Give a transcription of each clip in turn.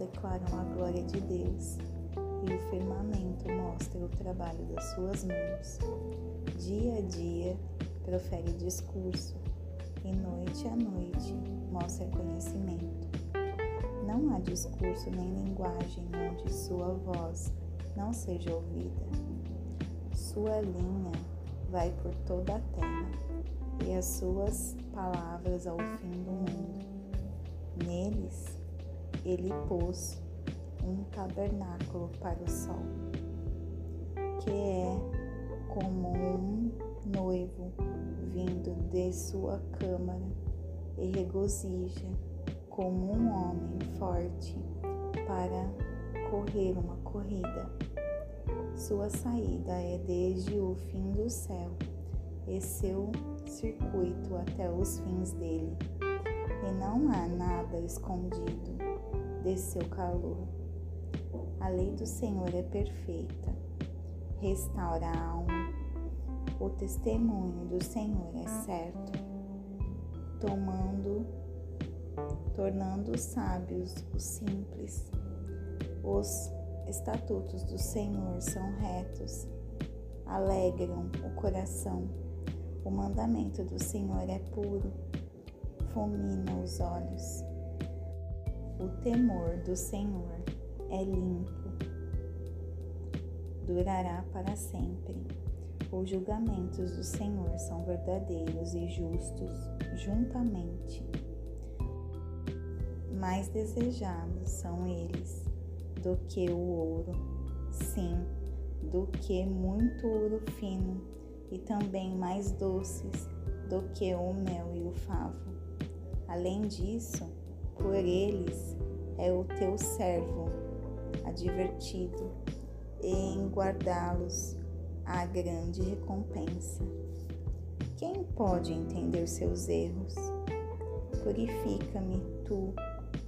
declaram a glória de Deus e o firmamento mostra o trabalho das suas mãos. Dia a dia profere discurso e noite a noite mostra conhecimento. Não há discurso nem linguagem onde sua voz não seja ouvida. Sua linha vai por toda a terra e as suas palavras ao fim do mundo. Neles ele pôs um tabernáculo para o sol, que é como um noivo vindo de sua câmara e regozija como um homem forte para correr uma corrida. Sua saída é desde o fim do céu e seu circuito até os fins dele, e não há nada escondido de seu calor. A lei do Senhor é perfeita, restaura a alma. O testemunho do Senhor é certo, tomando, tornando sábios os simples. Os estatutos do Senhor são retos, alegram o coração. O mandamento do Senhor é puro, fulmina os olhos. O temor do Senhor é limpo, durará para sempre. Os julgamentos do Senhor são verdadeiros e justos juntamente. Mais desejados são eles do que o ouro, sim, do que muito ouro fino, e também mais doces do que o mel e o favo. Além disso, por eles é o teu servo advertido, em guardá-los há grande recompensa. Quem pode entender seus erros? Purifica-me, tu,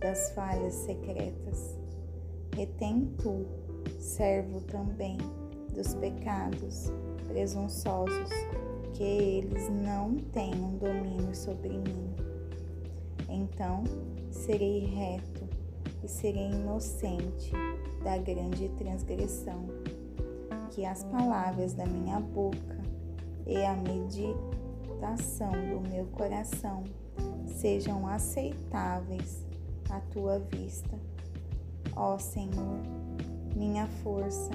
das falhas secretas. Retém tu, servo também, dos pecados presunçosos, que eles não tenham domínio sobre mim. Então serei reto e serei inocente da grande transgressão. Que as palavras da minha boca e a meditação do meu coração sejam aceitáveis à tua vista, ó Senhor, minha força.